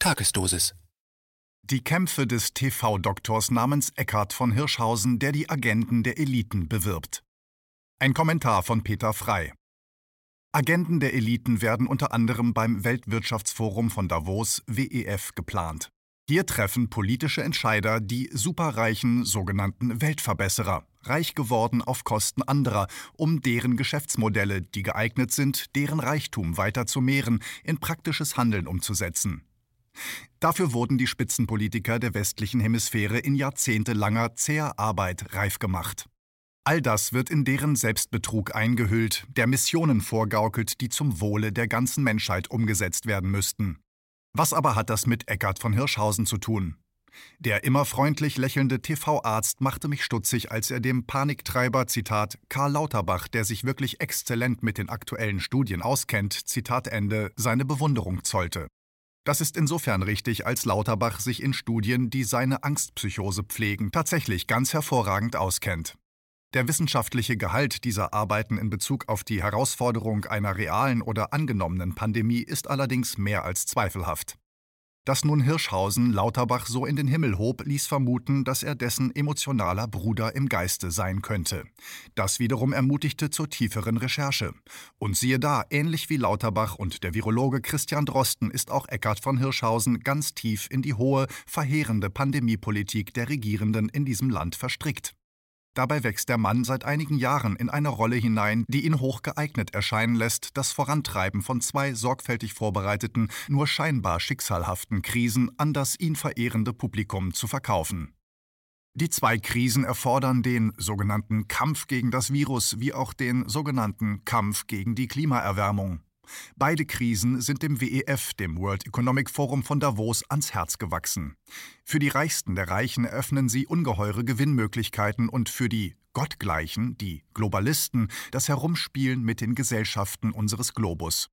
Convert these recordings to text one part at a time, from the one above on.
Tagesdosis. Die Kämpfe des TV-Doktors namens Eckhard von Hirschhausen, der die Agenten der Eliten bewirbt. Ein Kommentar von Peter Frei. Agenten der Eliten werden unter anderem beim Weltwirtschaftsforum von Davos WEF geplant. Hier treffen politische Entscheider die superreichen sogenannten Weltverbesserer, reich geworden auf Kosten anderer, um deren Geschäftsmodelle, die geeignet sind, deren Reichtum weiter zu mehren, in praktisches Handeln umzusetzen. Dafür wurden die Spitzenpolitiker der westlichen Hemisphäre in jahrzehntelanger zäher Arbeit reif gemacht. All das wird in deren Selbstbetrug eingehüllt, der Missionen vorgaukelt, die zum Wohle der ganzen Menschheit umgesetzt werden müssten. Was aber hat das mit Eckart von Hirschhausen zu tun? Der immer freundlich lächelnde TV-Arzt machte mich stutzig, als er dem Paniktreiber, Zitat, Karl Lauterbach, der sich wirklich exzellent mit den aktuellen Studien auskennt, Zitat Ende, seine Bewunderung zollte. Das ist insofern richtig, als Lauterbach sich in Studien, die seine Angstpsychose pflegen, tatsächlich ganz hervorragend auskennt. Der wissenschaftliche Gehalt dieser Arbeiten in Bezug auf die Herausforderung einer realen oder angenommenen Pandemie ist allerdings mehr als zweifelhaft. Dass nun Hirschhausen Lauterbach so in den Himmel hob, ließ vermuten, dass er dessen emotionaler Bruder im Geiste sein könnte. Das wiederum ermutigte zur tieferen Recherche. Und siehe da, ähnlich wie Lauterbach und der Virologe Christian Drosten ist auch Eckhard von Hirschhausen ganz tief in die hohe, verheerende Pandemiepolitik der Regierenden in diesem Land verstrickt. Dabei wächst der Mann seit einigen Jahren in eine Rolle hinein, die ihn hoch geeignet erscheinen lässt, das Vorantreiben von zwei sorgfältig vorbereiteten, nur scheinbar schicksalhaften Krisen an das ihn verehrende Publikum zu verkaufen. Die zwei Krisen erfordern den sogenannten Kampf gegen das Virus wie auch den sogenannten Kampf gegen die Klimaerwärmung. Beide Krisen sind dem WEF, dem World Economic Forum von Davos, ans Herz gewachsen. Für die Reichsten der Reichen eröffnen sie ungeheure Gewinnmöglichkeiten und für die Gottgleichen, die Globalisten, das Herumspielen mit den Gesellschaften unseres Globus.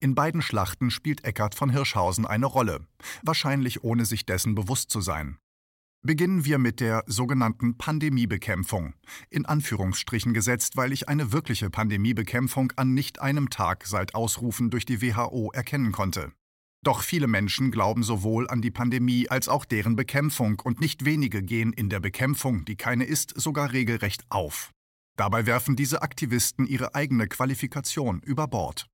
In beiden Schlachten spielt Eckart von Hirschhausen eine Rolle, wahrscheinlich ohne sich dessen bewusst zu sein. Beginnen wir mit der sogenannten Pandemiebekämpfung. In Anführungsstrichen gesetzt, weil ich eine wirkliche Pandemiebekämpfung an nicht einem Tag seit Ausrufen durch die WHO erkennen konnte. Doch viele Menschen glauben sowohl an die Pandemie als auch deren Bekämpfung und nicht wenige gehen in der Bekämpfung, die keine ist, sogar regelrecht auf. Dabei werfen diese Aktivisten ihre eigene Qualifikation über Bord.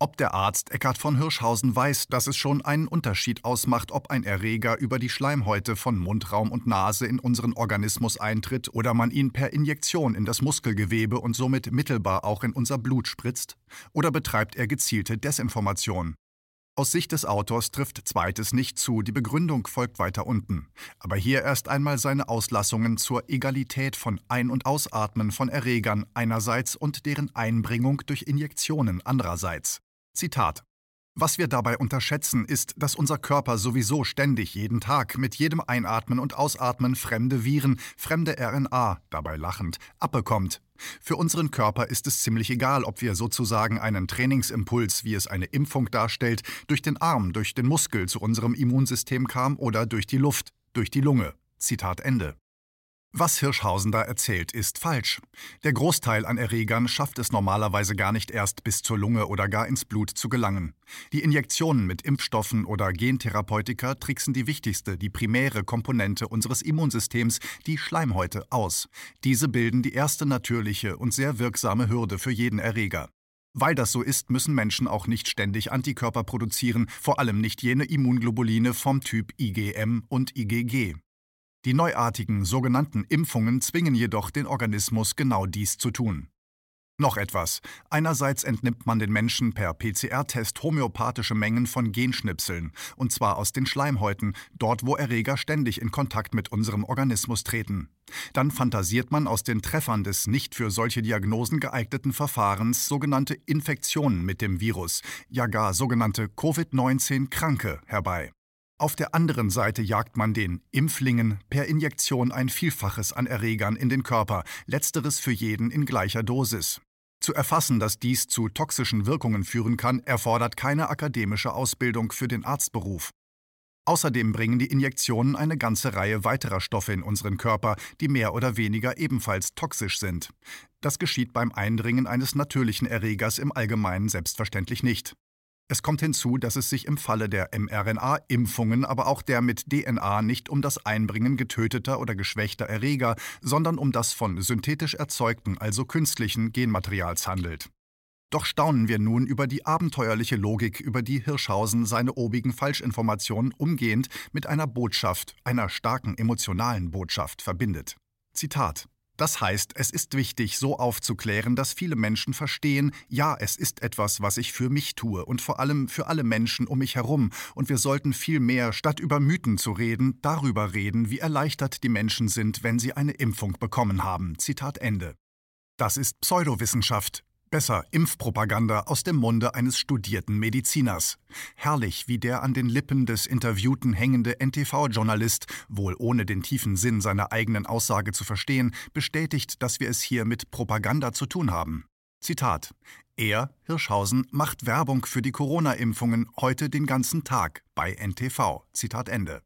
Ob der Arzt Eckhard von Hirschhausen weiß, dass es schon einen Unterschied ausmacht, ob ein Erreger über die Schleimhäute von Mundraum und Nase in unseren Organismus eintritt oder man ihn per Injektion in das Muskelgewebe und somit mittelbar auch in unser Blut spritzt? Oder betreibt er gezielte Desinformation? Aus Sicht des Autors trifft zweites nicht zu, die Begründung folgt weiter unten. Aber hier erst einmal seine Auslassungen zur Egalität von Ein- und Ausatmen von Erregern einerseits und deren Einbringung durch Injektionen andererseits. Zitat was wir dabei unterschätzen, ist, dass unser Körper sowieso ständig jeden Tag mit jedem Einatmen und Ausatmen fremde Viren, fremde RNA, dabei lachend, abbekommt. Für unseren Körper ist es ziemlich egal, ob wir sozusagen einen Trainingsimpuls, wie es eine Impfung darstellt, durch den Arm, durch den Muskel zu unserem Immunsystem kam oder durch die Luft, durch die Lunge. Zitat Ende. Was Hirschhausen da erzählt, ist falsch. Der Großteil an Erregern schafft es normalerweise gar nicht erst bis zur Lunge oder gar ins Blut zu gelangen. Die Injektionen mit Impfstoffen oder Gentherapeutika tricksen die wichtigste, die primäre Komponente unseres Immunsystems, die Schleimhäute, aus. Diese bilden die erste natürliche und sehr wirksame Hürde für jeden Erreger. Weil das so ist, müssen Menschen auch nicht ständig Antikörper produzieren, vor allem nicht jene Immunglobuline vom Typ IgM und IgG. Die neuartigen sogenannten Impfungen zwingen jedoch den Organismus genau dies zu tun. Noch etwas. Einerseits entnimmt man den Menschen per PCR-Test homöopathische Mengen von Genschnipseln, und zwar aus den Schleimhäuten, dort wo Erreger ständig in Kontakt mit unserem Organismus treten. Dann fantasiert man aus den Treffern des nicht für solche Diagnosen geeigneten Verfahrens sogenannte Infektionen mit dem Virus, ja gar sogenannte Covid-19-Kranke herbei. Auf der anderen Seite jagt man den Impflingen per Injektion ein Vielfaches an Erregern in den Körper, letzteres für jeden in gleicher Dosis. Zu erfassen, dass dies zu toxischen Wirkungen führen kann, erfordert keine akademische Ausbildung für den Arztberuf. Außerdem bringen die Injektionen eine ganze Reihe weiterer Stoffe in unseren Körper, die mehr oder weniger ebenfalls toxisch sind. Das geschieht beim Eindringen eines natürlichen Erregers im Allgemeinen selbstverständlich nicht. Es kommt hinzu, dass es sich im Falle der mRNA-Impfungen, aber auch der mit DNA nicht um das Einbringen getöteter oder geschwächter Erreger, sondern um das von synthetisch erzeugten, also künstlichen Genmaterials handelt. Doch staunen wir nun über die abenteuerliche Logik, über die Hirschhausen seine obigen Falschinformationen umgehend mit einer Botschaft, einer starken emotionalen Botschaft verbindet. Zitat das heißt, es ist wichtig, so aufzuklären, dass viele Menschen verstehen, ja, es ist etwas, was ich für mich tue und vor allem für alle Menschen um mich herum, und wir sollten viel mehr, statt über Mythen zu reden, darüber reden, wie erleichtert die Menschen sind, wenn sie eine Impfung bekommen haben. Zitat Ende. Das ist Pseudowissenschaft, Besser Impfpropaganda aus dem Munde eines studierten Mediziners. Herrlich, wie der an den Lippen des Interviewten hängende NTV-Journalist, wohl ohne den tiefen Sinn seiner eigenen Aussage zu verstehen, bestätigt, dass wir es hier mit Propaganda zu tun haben. Zitat: Er, Hirschhausen, macht Werbung für die Corona-Impfungen heute den ganzen Tag bei NTV. Zitat Ende.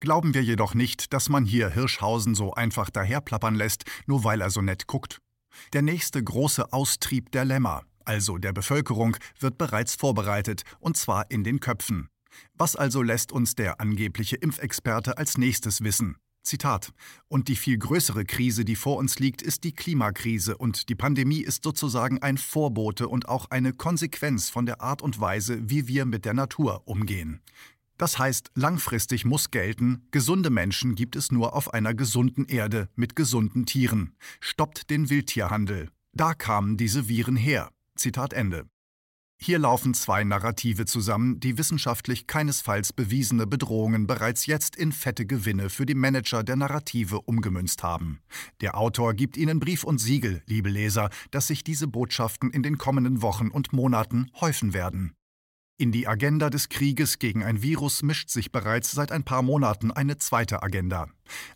Glauben wir jedoch nicht, dass man hier Hirschhausen so einfach daherplappern lässt, nur weil er so nett guckt. Der nächste große Austrieb der Lämmer, also der Bevölkerung, wird bereits vorbereitet, und zwar in den Köpfen. Was also lässt uns der angebliche Impfexperte als nächstes wissen? Zitat. Und die viel größere Krise, die vor uns liegt, ist die Klimakrise, und die Pandemie ist sozusagen ein Vorbote und auch eine Konsequenz von der Art und Weise, wie wir mit der Natur umgehen. Das heißt, langfristig muss gelten, gesunde Menschen gibt es nur auf einer gesunden Erde mit gesunden Tieren. Stoppt den Wildtierhandel. Da kamen diese Viren her. Zitat Ende. Hier laufen zwei Narrative zusammen, die wissenschaftlich keinesfalls bewiesene Bedrohungen bereits jetzt in fette Gewinne für die Manager der Narrative umgemünzt haben. Der Autor gibt Ihnen Brief und Siegel, liebe Leser, dass sich diese Botschaften in den kommenden Wochen und Monaten häufen werden. In die Agenda des Krieges gegen ein Virus mischt sich bereits seit ein paar Monaten eine zweite Agenda.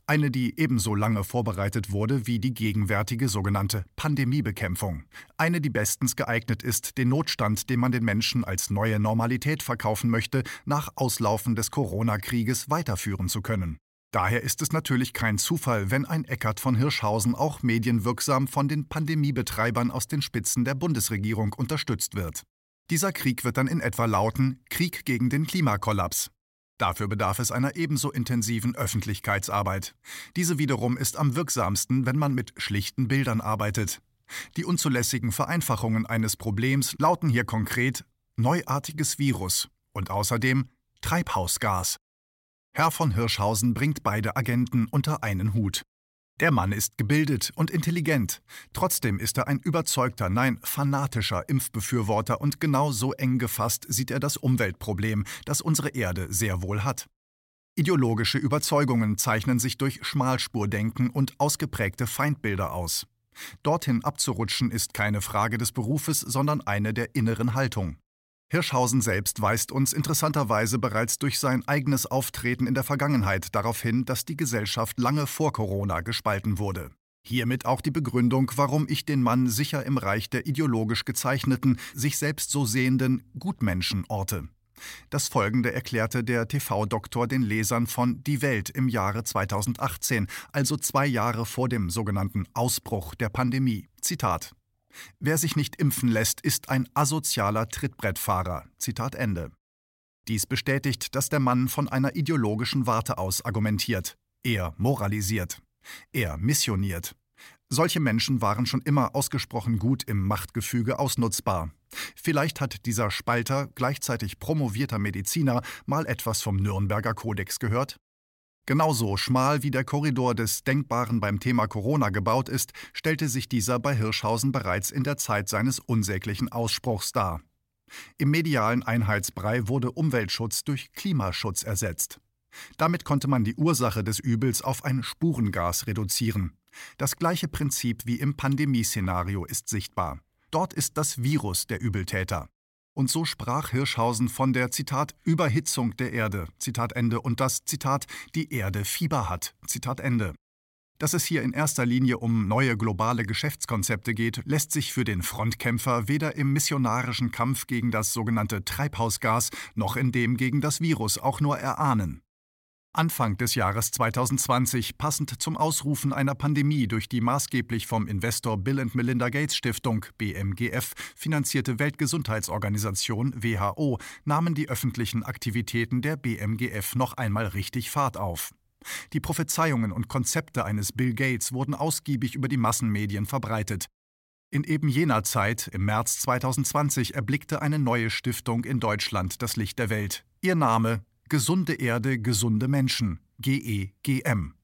Eine, die ebenso lange vorbereitet wurde wie die gegenwärtige sogenannte Pandemiebekämpfung. Eine, die bestens geeignet ist, den Notstand, den man den Menschen als neue Normalität verkaufen möchte, nach Auslaufen des Corona-Krieges weiterführen zu können. Daher ist es natürlich kein Zufall, wenn ein Eckart von Hirschhausen auch medienwirksam von den Pandemiebetreibern aus den Spitzen der Bundesregierung unterstützt wird. Dieser Krieg wird dann in etwa lauten Krieg gegen den Klimakollaps. Dafür bedarf es einer ebenso intensiven Öffentlichkeitsarbeit. Diese wiederum ist am wirksamsten, wenn man mit schlichten Bildern arbeitet. Die unzulässigen Vereinfachungen eines Problems lauten hier konkret neuartiges Virus und außerdem Treibhausgas. Herr von Hirschhausen bringt beide Agenten unter einen Hut. Der Mann ist gebildet und intelligent. Trotzdem ist er ein überzeugter, nein, fanatischer Impfbefürworter und genau so eng gefasst sieht er das Umweltproblem, das unsere Erde sehr wohl hat. Ideologische Überzeugungen zeichnen sich durch Schmalspurdenken und ausgeprägte Feindbilder aus. Dorthin abzurutschen ist keine Frage des Berufes, sondern eine der inneren Haltung. Hirschhausen selbst weist uns interessanterweise bereits durch sein eigenes Auftreten in der Vergangenheit darauf hin, dass die Gesellschaft lange vor Corona gespalten wurde. Hiermit auch die Begründung, warum ich den Mann sicher im Reich der ideologisch gezeichneten, sich selbst so sehenden Gutmenschen orte. Das folgende erklärte der TV-Doktor den Lesern von Die Welt im Jahre 2018, also zwei Jahre vor dem sogenannten Ausbruch der Pandemie. Zitat Wer sich nicht impfen lässt, ist ein asozialer Trittbrettfahrer. Zitat Ende. Dies bestätigt, dass der Mann von einer ideologischen Warte aus argumentiert. Er moralisiert. Er missioniert. Solche Menschen waren schon immer ausgesprochen gut im Machtgefüge ausnutzbar. Vielleicht hat dieser Spalter, gleichzeitig promovierter Mediziner, mal etwas vom Nürnberger Kodex gehört? Genauso schmal wie der Korridor des Denkbaren beim Thema Corona gebaut ist, stellte sich dieser bei Hirschhausen bereits in der Zeit seines unsäglichen Ausspruchs dar. Im medialen Einheitsbrei wurde Umweltschutz durch Klimaschutz ersetzt. Damit konnte man die Ursache des Übels auf ein Spurengas reduzieren. Das gleiche Prinzip wie im Pandemieszenario ist sichtbar. Dort ist das Virus der Übeltäter. Und so sprach Hirschhausen von der Zitat Überhitzung der Erde, Zitat Ende, und das Zitat die Erde Fieber hat, Zitat Ende. Dass es hier in erster Linie um neue globale Geschäftskonzepte geht, lässt sich für den Frontkämpfer weder im missionarischen Kampf gegen das sogenannte Treibhausgas noch in dem gegen das Virus auch nur erahnen. Anfang des Jahres 2020, passend zum Ausrufen einer Pandemie durch die maßgeblich vom Investor Bill and Melinda Gates Stiftung BMGF finanzierte Weltgesundheitsorganisation WHO, nahmen die öffentlichen Aktivitäten der BMGF noch einmal richtig Fahrt auf. Die Prophezeiungen und Konzepte eines Bill Gates wurden ausgiebig über die Massenmedien verbreitet. In eben jener Zeit, im März 2020, erblickte eine neue Stiftung in Deutschland das Licht der Welt. Ihr Name Gesunde Erde, gesunde Menschen, GEGM.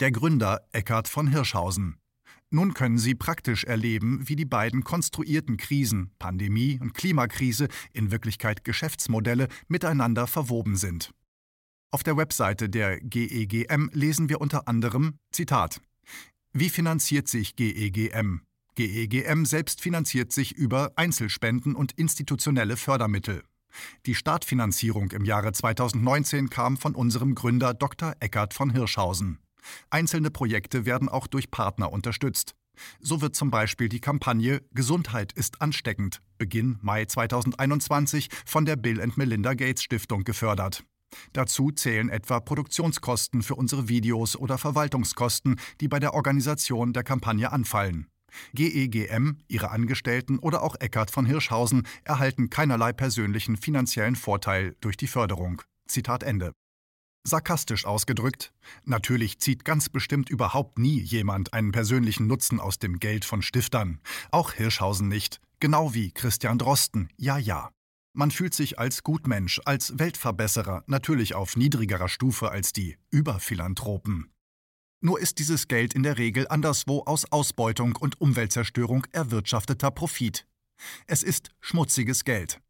Der Gründer Eckhard von Hirschhausen. Nun können Sie praktisch erleben, wie die beiden konstruierten Krisen, Pandemie und Klimakrise, in Wirklichkeit Geschäftsmodelle, miteinander verwoben sind. Auf der Webseite der GEGM lesen wir unter anderem Zitat Wie finanziert sich GEGM? GEGM selbst finanziert sich über Einzelspenden und institutionelle Fördermittel. Die Startfinanzierung im Jahre 2019 kam von unserem Gründer Dr. Eckert von Hirschhausen. Einzelne Projekte werden auch durch Partner unterstützt. So wird zum Beispiel die Kampagne Gesundheit ist ansteckend, Beginn Mai 2021, von der Bill and Melinda Gates Stiftung gefördert. Dazu zählen etwa Produktionskosten für unsere Videos oder Verwaltungskosten, die bei der Organisation der Kampagne anfallen. GEGM, ihre Angestellten oder auch Eckart von Hirschhausen erhalten keinerlei persönlichen finanziellen Vorteil durch die Förderung. Zitat Ende. Sarkastisch ausgedrückt, natürlich zieht ganz bestimmt überhaupt nie jemand einen persönlichen Nutzen aus dem Geld von Stiftern. Auch Hirschhausen nicht, genau wie Christian Drosten, ja, ja. Man fühlt sich als Gutmensch, als Weltverbesserer natürlich auf niedrigerer Stufe als die Überphilanthropen. Nur ist dieses Geld in der Regel anderswo aus Ausbeutung und Umweltzerstörung erwirtschafteter Profit. Es ist schmutziges Geld.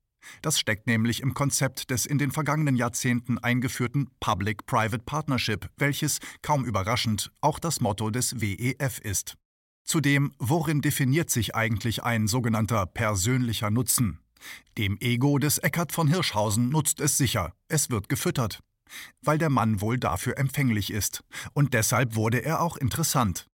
Das steckt nämlich im Konzept des in den vergangenen Jahrzehnten eingeführten Public-Private Partnership, welches, kaum überraschend, auch das Motto des WEF ist. Zudem, worin definiert sich eigentlich ein sogenannter persönlicher Nutzen? Dem Ego des Eckart von Hirschhausen nutzt es sicher, es wird gefüttert weil der Mann wohl dafür empfänglich ist, und deshalb wurde er auch interessant.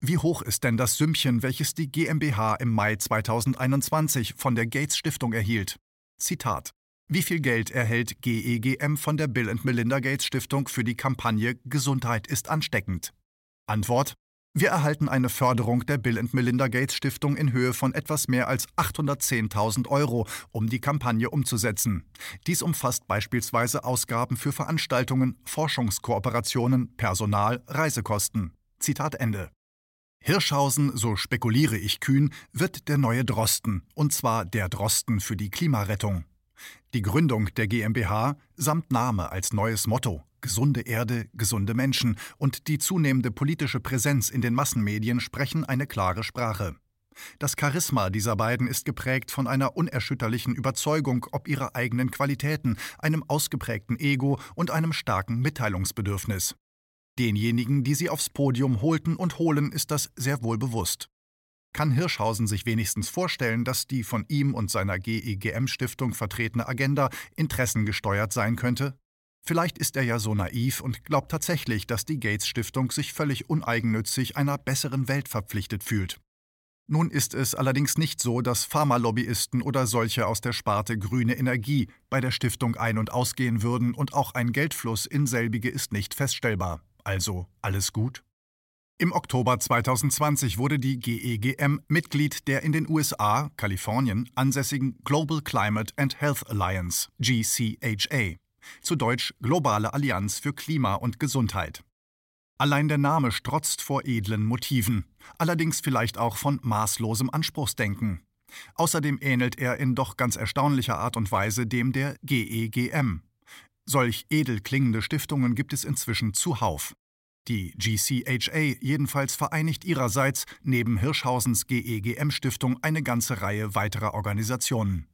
Wie hoch ist denn das Sümmchen, welches die GmbH im Mai 2021 von der Gates Stiftung erhielt? Zitat wie viel Geld erhält GEGM von der Bill Melinda Gates Stiftung für die Kampagne Gesundheit ist ansteckend? Antwort wir erhalten eine Förderung der Bill Melinda Gates Stiftung in Höhe von etwas mehr als 810.000 Euro, um die Kampagne umzusetzen. Dies umfasst beispielsweise Ausgaben für Veranstaltungen, Forschungskooperationen, Personal, Reisekosten. Zitat Ende. Hirschhausen, so spekuliere ich kühn, wird der neue Drosten, und zwar der Drosten für die Klimarettung. Die Gründung der GmbH samt Name als neues Motto gesunde Erde, gesunde Menschen und die zunehmende politische Präsenz in den Massenmedien sprechen eine klare Sprache. Das Charisma dieser beiden ist geprägt von einer unerschütterlichen Überzeugung ob ihrer eigenen Qualitäten, einem ausgeprägten Ego und einem starken Mitteilungsbedürfnis. Denjenigen, die sie aufs Podium holten und holen, ist das sehr wohl bewusst. Kann Hirschhausen sich wenigstens vorstellen, dass die von ihm und seiner GEGM-Stiftung vertretene Agenda interessengesteuert sein könnte? Vielleicht ist er ja so naiv und glaubt tatsächlich, dass die Gates Stiftung sich völlig uneigennützig einer besseren Welt verpflichtet fühlt. Nun ist es allerdings nicht so, dass Pharmalobbyisten oder solche aus der Sparte grüne Energie bei der Stiftung ein- und ausgehen würden und auch ein Geldfluss in selbige ist nicht feststellbar. Also alles gut? Im Oktober 2020 wurde die GEGM Mitglied der in den USA, Kalifornien, ansässigen Global Climate and Health Alliance, GCHA zu Deutsch Globale Allianz für Klima und Gesundheit. Allein der Name strotzt vor edlen Motiven, allerdings vielleicht auch von maßlosem Anspruchsdenken. Außerdem ähnelt er in doch ganz erstaunlicher Art und Weise dem der GEGM. Solch edel klingende Stiftungen gibt es inzwischen zuhauf. Die GCHA jedenfalls vereinigt ihrerseits neben Hirschhausens GEGM Stiftung eine ganze Reihe weiterer Organisationen.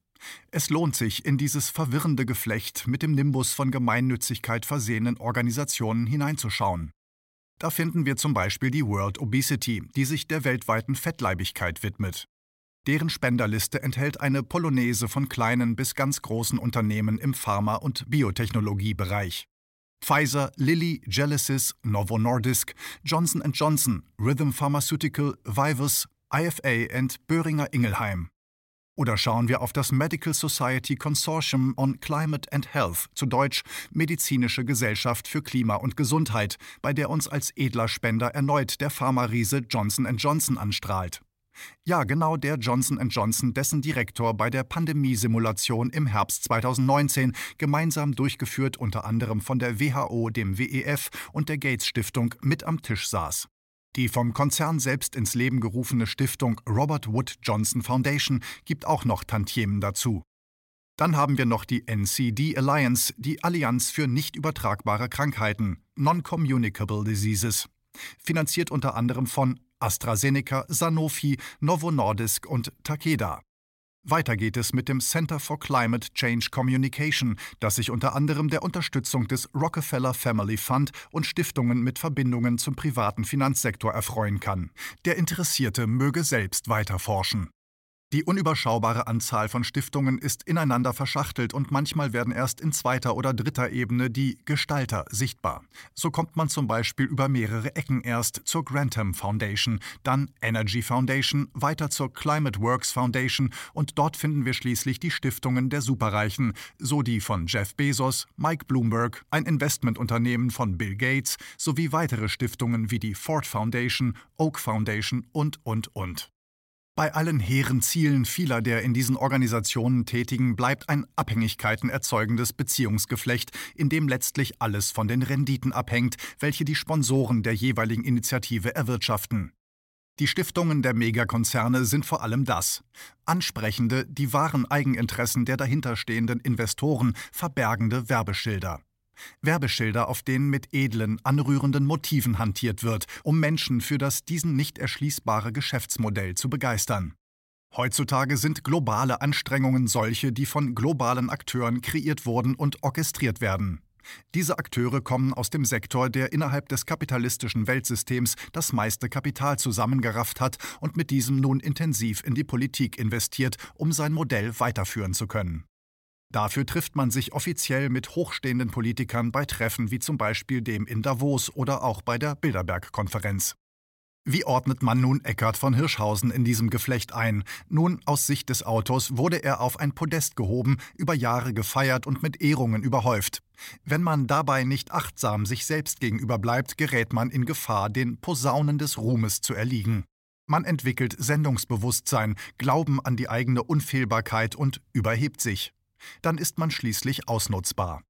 Es lohnt sich, in dieses verwirrende Geflecht mit dem Nimbus von Gemeinnützigkeit versehenen Organisationen hineinzuschauen. Da finden wir zum Beispiel die World Obesity, die sich der weltweiten Fettleibigkeit widmet. Deren Spenderliste enthält eine Polonaise von kleinen bis ganz großen Unternehmen im Pharma- und Biotechnologiebereich. Pfizer, Lilly, Genesis, Novo Nordisk, Johnson Johnson, Rhythm Pharmaceutical, Vivus, IFA und Böhringer Ingelheim. Oder schauen wir auf das Medical Society Consortium on Climate and Health, zu Deutsch Medizinische Gesellschaft für Klima und Gesundheit, bei der uns als edler Spender erneut der Pharmariese Johnson Johnson anstrahlt. Ja, genau der Johnson Johnson, dessen Direktor bei der Pandemiesimulation im Herbst 2019 gemeinsam durchgeführt unter anderem von der WHO, dem WEF und der Gates Stiftung mit am Tisch saß. Die vom Konzern selbst ins Leben gerufene Stiftung Robert Wood Johnson Foundation gibt auch noch Tantiemen dazu. Dann haben wir noch die NCD Alliance, die Allianz für nicht übertragbare Krankheiten, Non-Communicable Diseases, finanziert unter anderem von AstraZeneca, Sanofi, Novo Nordisk und Takeda. Weiter geht es mit dem Center for Climate Change Communication, das sich unter anderem der Unterstützung des Rockefeller Family Fund und Stiftungen mit Verbindungen zum privaten Finanzsektor erfreuen kann. Der Interessierte möge selbst weiter forschen. Die unüberschaubare Anzahl von Stiftungen ist ineinander verschachtelt und manchmal werden erst in zweiter oder dritter Ebene die Gestalter sichtbar. So kommt man zum Beispiel über mehrere Ecken erst zur Grantham Foundation, dann Energy Foundation, weiter zur Climate Works Foundation und dort finden wir schließlich die Stiftungen der Superreichen, so die von Jeff Bezos, Mike Bloomberg, ein Investmentunternehmen von Bill Gates sowie weitere Stiftungen wie die Ford Foundation, Oak Foundation und, und, und. Bei allen hehren Zielen vieler der in diesen Organisationen Tätigen bleibt ein Abhängigkeiten erzeugendes Beziehungsgeflecht, in dem letztlich alles von den Renditen abhängt, welche die Sponsoren der jeweiligen Initiative erwirtschaften. Die Stiftungen der Megakonzerne sind vor allem das ansprechende, die wahren Eigeninteressen der dahinterstehenden Investoren verbergende Werbeschilder. Werbeschilder, auf denen mit edlen, anrührenden Motiven hantiert wird, um Menschen für das diesen nicht erschließbare Geschäftsmodell zu begeistern. Heutzutage sind globale Anstrengungen solche, die von globalen Akteuren kreiert wurden und orchestriert werden. Diese Akteure kommen aus dem Sektor, der innerhalb des kapitalistischen Weltsystems das meiste Kapital zusammengerafft hat und mit diesem nun intensiv in die Politik investiert, um sein Modell weiterführen zu können. Dafür trifft man sich offiziell mit hochstehenden Politikern bei Treffen wie zum Beispiel dem in Davos oder auch bei der Bilderberg-Konferenz. Wie ordnet man nun Eckhard von Hirschhausen in diesem Geflecht ein? Nun, aus Sicht des Autors wurde er auf ein Podest gehoben, über Jahre gefeiert und mit Ehrungen überhäuft. Wenn man dabei nicht achtsam sich selbst gegenüber bleibt, gerät man in Gefahr, den Posaunen des Ruhmes zu erliegen. Man entwickelt Sendungsbewusstsein, Glauben an die eigene Unfehlbarkeit und überhebt sich dann ist man schließlich ausnutzbar.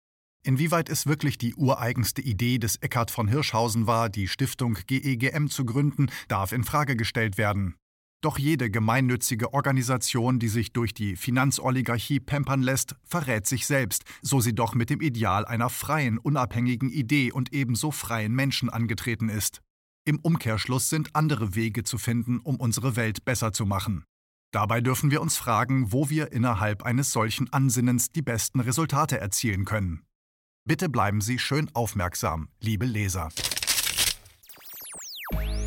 Inwieweit es wirklich die ureigenste Idee des Eckhard von Hirschhausen war, die Stiftung GEGM zu gründen, darf in Frage gestellt werden. Doch jede gemeinnützige Organisation, die sich durch die Finanzoligarchie pampern lässt, verrät sich selbst, so sie doch mit dem Ideal einer freien, unabhängigen Idee und ebenso freien Menschen angetreten ist. Im Umkehrschluss sind andere Wege zu finden, um unsere Welt besser zu machen. Dabei dürfen wir uns fragen, wo wir innerhalb eines solchen Ansinnens die besten Resultate erzielen können. Bitte bleiben Sie schön aufmerksam, liebe Leser.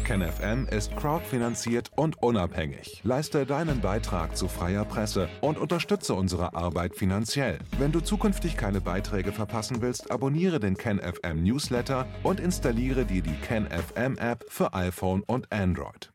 KenFM ist crowdfinanziert und unabhängig. Leiste deinen Beitrag zu freier Presse und unterstütze unsere Arbeit finanziell. Wenn du zukünftig keine Beiträge verpassen willst, abonniere den KenFM Newsletter und installiere dir die KenFM App für iPhone und Android.